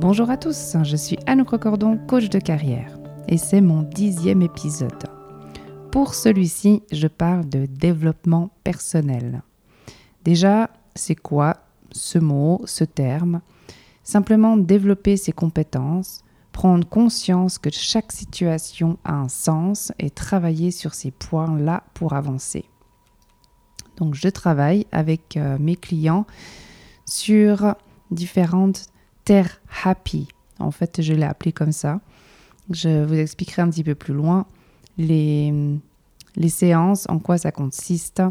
Bonjour à tous, je suis Anne Crocordon, coach de carrière, et c'est mon dixième épisode. Pour celui-ci, je parle de développement personnel. Déjà, c'est quoi ce mot, ce terme? Simplement développer ses compétences, prendre conscience que chaque situation a un sens et travailler sur ces points-là pour avancer. Donc je travaille avec euh, mes clients sur différentes terres happy. En fait, je l'ai appelé comme ça. Je vous expliquerai un petit peu plus loin les séances, en quoi ça consiste.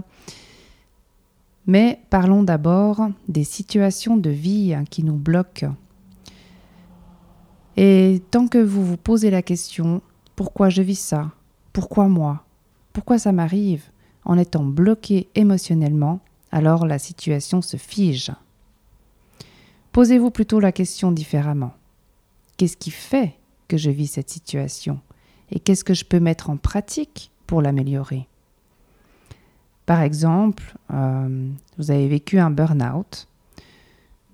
Mais parlons d'abord des situations de vie qui nous bloquent. Et tant que vous vous posez la question, pourquoi je vis ça? Pourquoi moi? Pourquoi ça m'arrive? En étant bloqué émotionnellement, alors la situation se fige. Posez-vous plutôt la question différemment. Qu'est-ce qui fait que je vis cette situation Et qu'est-ce que je peux mettre en pratique pour l'améliorer? Par exemple, euh, vous avez vécu un burn-out.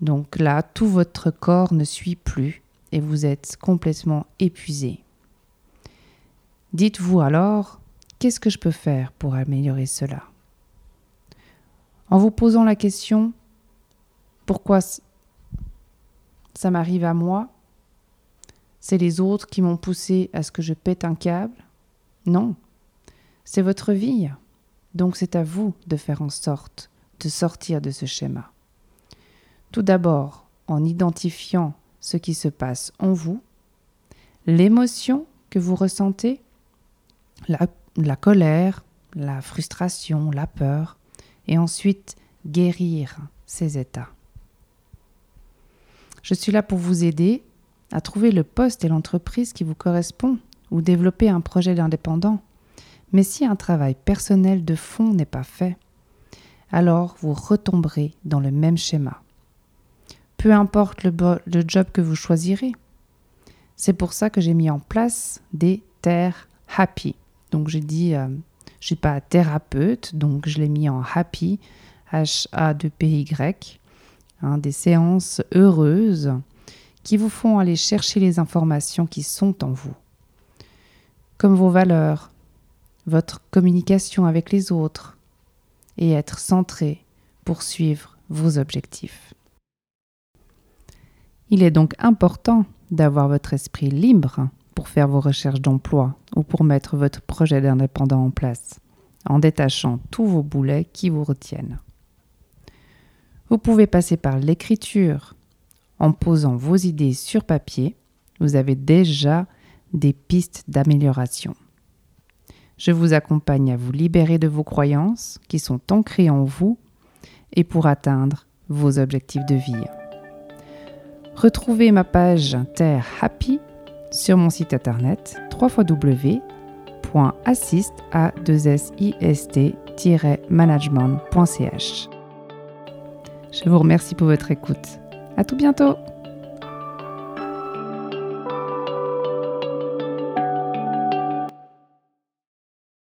Donc là, tout votre corps ne suit plus et vous êtes complètement épuisé. Dites-vous alors, qu'est-ce que je peux faire pour améliorer cela? En vous posant la question, pourquoi ça m'arrive à moi C'est les autres qui m'ont poussé à ce que je pète un câble Non, c'est votre vie. Donc c'est à vous de faire en sorte de sortir de ce schéma. Tout d'abord en identifiant ce qui se passe en vous, l'émotion que vous ressentez, la, la, colère, la frustration, la peur, et ensuite guérir ces états. Je suis là pour vous aider à trouver le poste et l'entreprise qui vous correspond ou développer un projet d'indépendant. Mais si un travail personnel de fond n'est pas fait, alors vous retomberez dans le même schéma. Peu importe le, job que vous choisirez. C'est pour ça que j'ai mis en place des terres happy. Donc j'ai dit, euh, je ne suis pas thérapeute, donc je l'ai mis en happy, H-A-2-P-Y. Hein, des séances heureuses qui vous font aller chercher les informations qui sont en vous, comme vos valeurs, votre communication avec les autres, et être centré pour suivre vos objectifs. Il est donc important d'avoir votre esprit libre pour faire vos recherches d'emploi ou pour mettre votre projet d'indépendant en place, en détachant tous vos boulets qui vous retiennent. Vous pouvez passer par l'écriture. En posant vos idées sur papier, vous avez déjà des pistes d'amélioration. Je vous accompagne à vous libérer de vos croyances qui sont ancrées en vous et pour atteindre vos objectifs de vie. Retrouvez ma page Terre Happy sur mon site internet www.assist-management.ch. Je vous remercie pour votre écoute. À tout bientôt!